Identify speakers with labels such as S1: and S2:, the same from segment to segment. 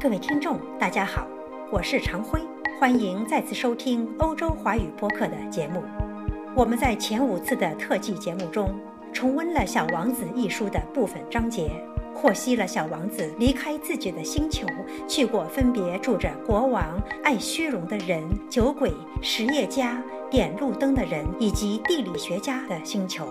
S1: 各位听众，大家好，我是常辉，欢迎再次收听欧洲华语播客的节目。我们在前五次的特辑节目中，重温了《小王子》一书的部分章节，获悉了小王子离开自己的星球，去过分别住着国王、爱虚荣的人、酒鬼、实业家、点路灯的人以及地理学家的星球。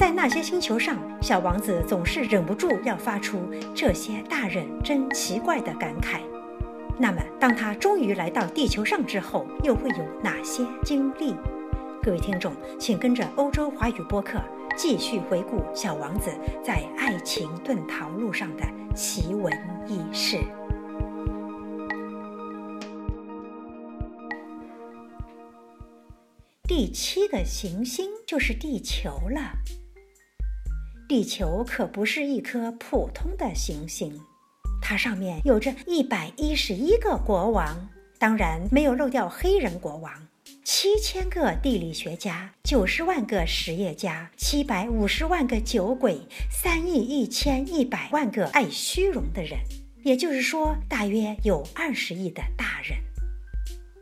S1: 在那些星球上，小王子总是忍不住要发出“这些大人真奇怪”的感慨。那么，当他终于来到地球上之后，又会有哪些经历？各位听众，请跟着欧洲华语播客继续回顾小王子在爱情遁逃路上的奇闻异事。第七个行星就是地球了。地球可不是一颗普通的行星，它上面有着一百一十一个国王，当然没有漏掉黑人国王。七千个地理学家，九十万个实业家，七百五十万个酒鬼，三亿一千一百万个爱虚荣的人，也就是说，大约有二十亿的大人。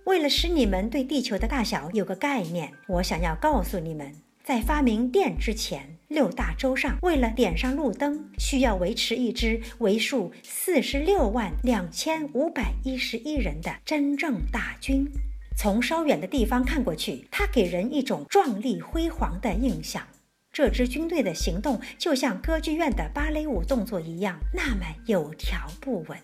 S1: 为了使你们对地球的大小有个概念，我想要告诉你们。在发明电之前，六大洲上为了点上路灯，需要维持一支为数四十六万两千五百一十一人的真正大军。从稍远的地方看过去，它给人一种壮丽辉煌的印象。这支军队的行动就像歌剧院的芭蕾舞动作一样，那么有条不紊。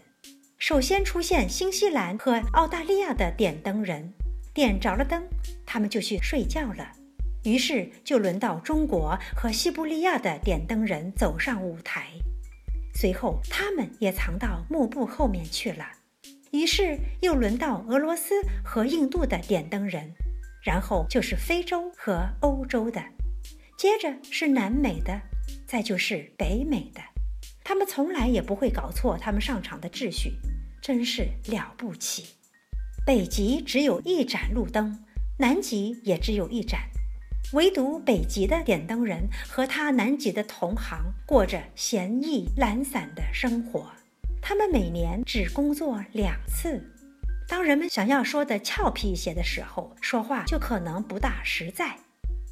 S1: 首先出现新西兰和澳大利亚的点灯人，点着了灯，他们就去睡觉了。于是就轮到中国和西伯利亚的点灯人走上舞台，随后他们也藏到幕布后面去了。于是又轮到俄罗斯和印度的点灯人，然后就是非洲和欧洲的，接着是南美的，再就是北美的。他们从来也不会搞错他们上场的秩序，真是了不起。北极只有一盏路灯，南极也只有一盏。唯独北极的点灯人和他南极的同行过着闲逸懒散的生活，他们每年只工作两次。当人们想要说的俏皮一些的时候，说话就可能不大实在。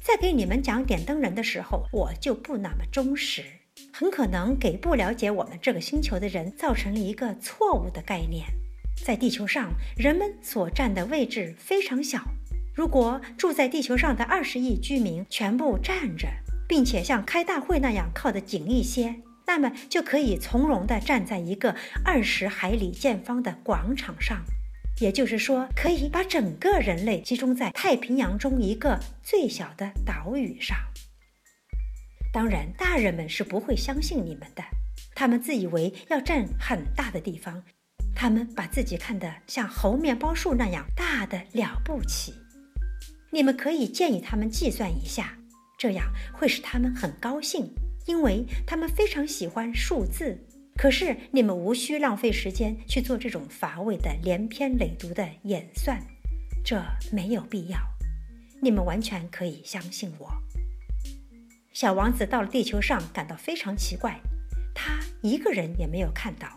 S1: 在给你们讲点灯人的时候，我就不那么忠实，很可能给不了解我们这个星球的人造成了一个错误的概念。在地球上，人们所占的位置非常小。如果住在地球上的二十亿居民全部站着，并且像开大会那样靠得紧一些，那么就可以从容地站在一个二十海里见方的广场上，也就是说，可以把整个人类集中在太平洋中一个最小的岛屿上。当然，大人们是不会相信你们的，他们自以为要占很大的地方，他们把自己看得像猴面包树那样大的了不起。你们可以建议他们计算一下，这样会使他们很高兴，因为他们非常喜欢数字。可是你们无需浪费时间去做这种乏味的连篇累牍的演算，这没有必要。你们完全可以相信我。小王子到了地球上，感到非常奇怪，他一个人也没有看到。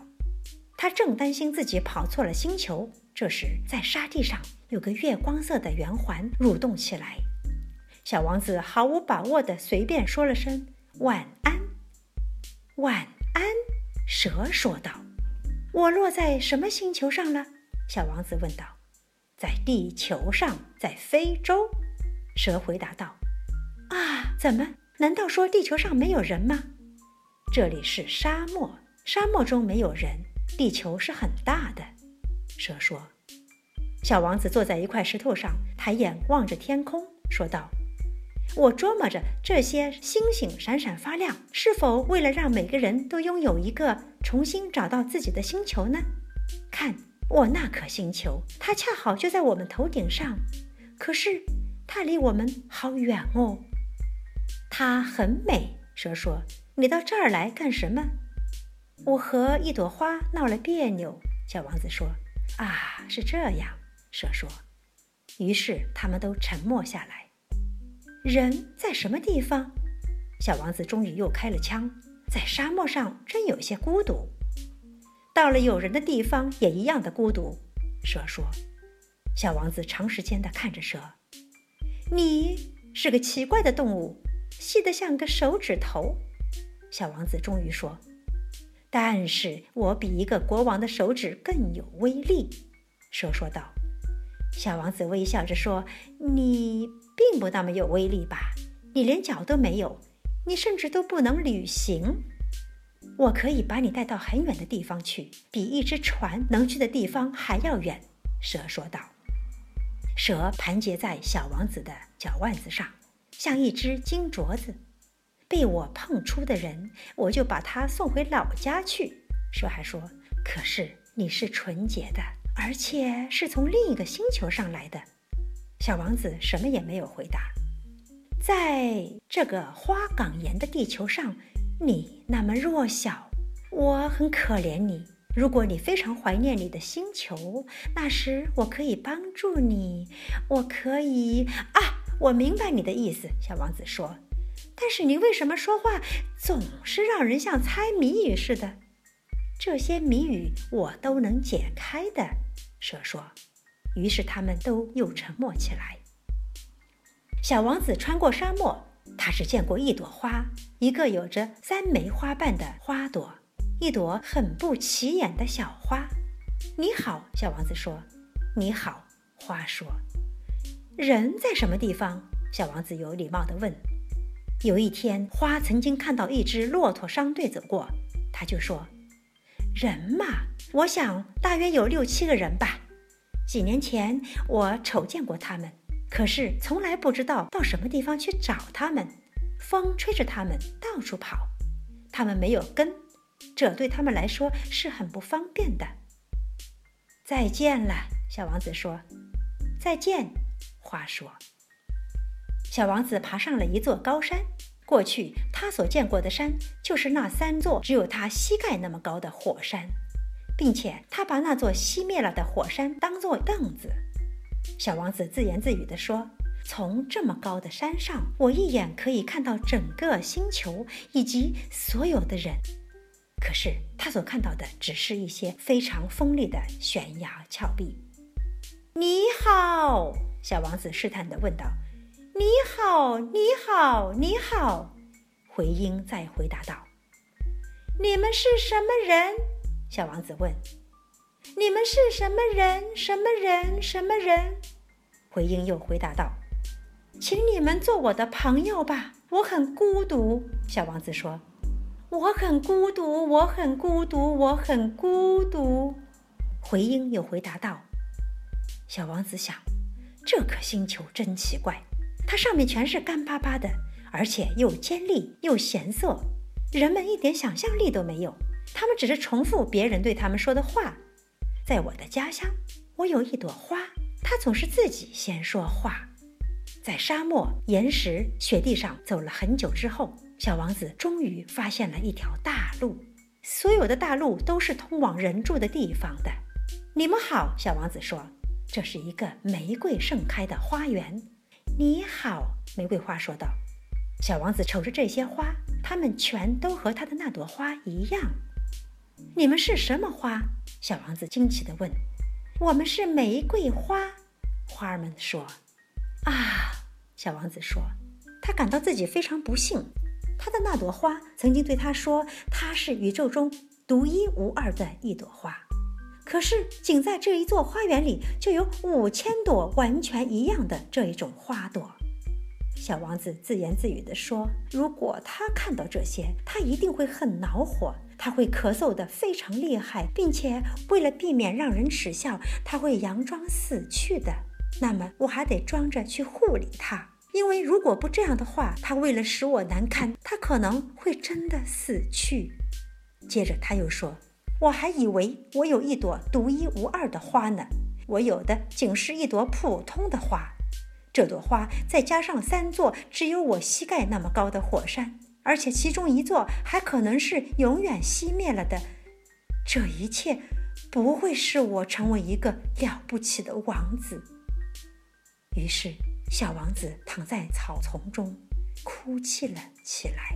S1: 他正担心自己跑错了星球，这时在沙地上。有个月光色的圆环蠕动起来，小王子毫无把握地随便说了声“晚安，晚安”。蛇说道：“我落在什么星球上了？”小王子问道。“在地球上，在非洲。”蛇回答道。“啊，怎么？难道说地球上没有人吗？”“这里是沙漠，沙漠中没有人。地球是很大的。”蛇说。小王子坐在一块石头上，抬眼望着天空，说道：“我琢磨着这些星星闪闪发亮，是否为了让每个人都拥有一个重新找到自己的星球呢？看我那颗星球，它恰好就在我们头顶上，可是它离我们好远哦。它很美。”蛇说：“你到这儿来干什么？”“我和一朵花闹了别扭。”小王子说。“啊，是这样。”蛇说：“于是他们都沉默下来。人在什么地方？”小王子终于又开了枪：“在沙漠上，真有些孤独。到了有人的地方也一样的孤独。蛇说：“小王子长时间地看着蛇，你是个奇怪的动物，细得像个手指头。”小王子终于说：“但是我比一个国王的手指更有威力。”蛇说道。小王子微笑着说：“你并不那么有威力吧？你连脚都没有，你甚至都不能旅行。我可以把你带到很远的地方去，比一只船能去的地方还要远。”蛇说道。蛇盘结在小王子的脚腕子上，像一只金镯子。被我碰出的人，我就把他送回老家去。蛇还说：“可是你是纯洁的。”而且是从另一个星球上来的，小王子什么也没有回答。在这个花岗岩的地球上，你那么弱小，我很可怜你。如果你非常怀念你的星球，那时我可以帮助你，我可以啊，我明白你的意思。小王子说：“但是你为什么说话总是让人像猜谜语似的？这些谜语我都能解开的。”蛇说：“于是他们都又沉默起来。”小王子穿过沙漠，他只见过一朵花，一个有着三枚花瓣的花朵，一朵很不起眼的小花。“你好。”小王子说。“你好。”花说。“人在什么地方？”小王子有礼貌地问。有一天，花曾经看到一支骆驼商队走过，他就说。人嘛，我想大约有六七个人吧。几年前我瞅见过他们，可是从来不知道到什么地方去找他们。风吹着他们到处跑，他们没有根，这对他们来说是很不方便的。再见了，小王子说。再见，花说。小王子爬上了一座高山。过去他所见过的山就是那三座只有他膝盖那么高的火山，并且他把那座熄灭了的火山当作凳子。小王子自言自语地说：“从这么高的山上，我一眼可以看到整个星球以及所有的人。可是他所看到的只是一些非常锋利的悬崖峭壁。”你好，小王子试探地问道。你好，你好，你好，回音再回答道：“你们是什么人？”小王子问：“你们是什么人？什么人？什么人？”回音又回答道：“请你们做我的朋友吧，我很孤独。”小王子说：“我很孤独，我很孤独，我很孤独。”回音又回答道：“小王子想，这颗星球真奇怪。”它上面全是干巴巴的，而且又尖利又咸涩，人们一点想象力都没有。他们只是重复别人对他们说的话。在我的家乡，我有一朵花，它总是自己先说话。在沙漠、岩石、雪地上走了很久之后，小王子终于发现了一条大路。所有的大路都是通往人住的地方的。你们好，小王子说：“这是一个玫瑰盛开的花园。”你好，玫瑰花说道。小王子瞅着这些花，它们全都和他的那朵花一样。你们是什么花？小王子惊奇地问。我们是玫瑰花，花儿们说。啊，小王子说，他感到自己非常不幸。他的那朵花曾经对他说，它是宇宙中独一无二的一朵花。可是，仅在这一座花园里，就有五千朵完全一样的这一种花朵。小王子自言自语地说：“如果他看到这些，他一定会很恼火，他会咳嗽得非常厉害，并且为了避免让人耻笑，他会佯装死去的。那么，我还得装着去护理他，因为如果不这样的话，他为了使我难堪，他可能会真的死去。”接着他又说。我还以为我有一朵独一无二的花呢，我有的仅是一朵普通的花。这朵花再加上三座只有我膝盖那么高的火山，而且其中一座还可能是永远熄灭了的。这一切不会使我成为一个了不起的王子。于是，小王子躺在草丛中，哭泣了起来。